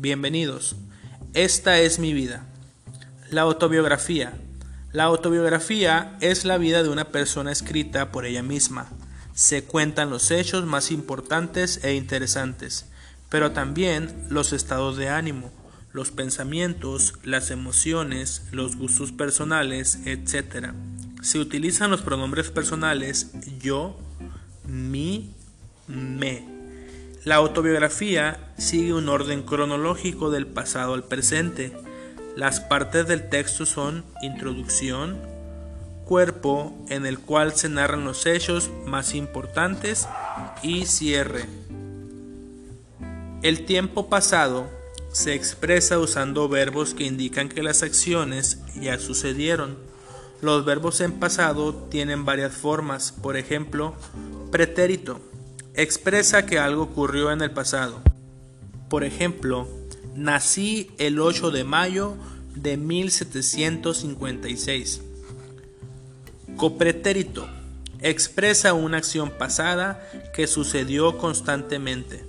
Bienvenidos. Esta es mi vida. La autobiografía. La autobiografía es la vida de una persona escrita por ella misma. Se cuentan los hechos más importantes e interesantes, pero también los estados de ánimo, los pensamientos, las emociones, los gustos personales, etc. Se utilizan los pronombres personales yo, mi, me. La autobiografía sigue un orden cronológico del pasado al presente. Las partes del texto son introducción, cuerpo en el cual se narran los hechos más importantes y cierre. El tiempo pasado se expresa usando verbos que indican que las acciones ya sucedieron. Los verbos en pasado tienen varias formas, por ejemplo, pretérito expresa que algo ocurrió en el pasado. Por ejemplo, nací el 8 de mayo de 1756. Copretérito expresa una acción pasada que sucedió constantemente.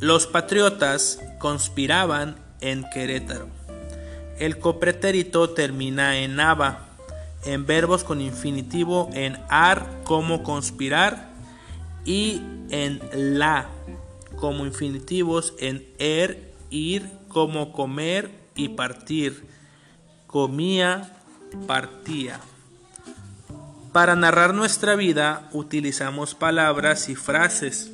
Los patriotas conspiraban en Querétaro. El copretérito termina en aba, en verbos con infinitivo en ar como conspirar y en la como infinitivos en er, ir como comer y partir. Comía, partía. Para narrar nuestra vida utilizamos palabras y frases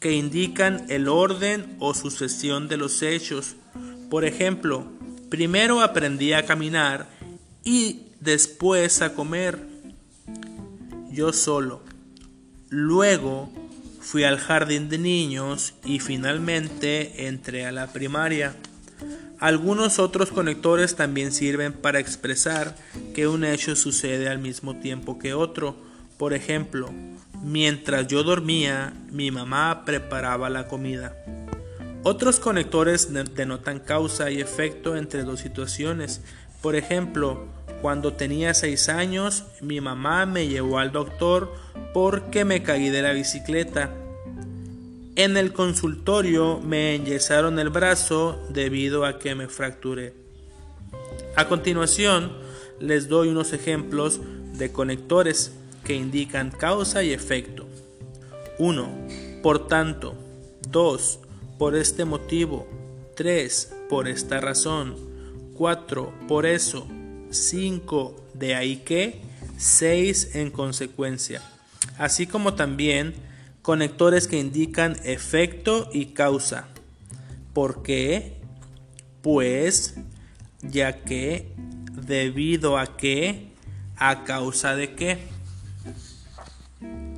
que indican el orden o sucesión de los hechos. Por ejemplo, primero aprendí a caminar y después a comer. Yo solo. Luego fui al jardín de niños y finalmente entré a la primaria. Algunos otros conectores también sirven para expresar que un hecho sucede al mismo tiempo que otro. Por ejemplo, mientras yo dormía, mi mamá preparaba la comida. Otros conectores denotan causa y efecto entre dos situaciones. Por ejemplo, cuando tenía 6 años, mi mamá me llevó al doctor porque me caí de la bicicleta. En el consultorio me enyesaron el brazo debido a que me fracturé. A continuación, les doy unos ejemplos de conectores que indican causa y efecto. 1. Por tanto. 2. Por este motivo. 3. Por esta razón. 4. Por eso. 5 de ahí que, 6 en consecuencia, así como también conectores que indican efecto y causa. ¿Por qué? Pues, ya que, debido a que, a causa de qué.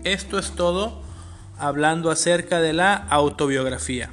Esto es todo hablando acerca de la autobiografía.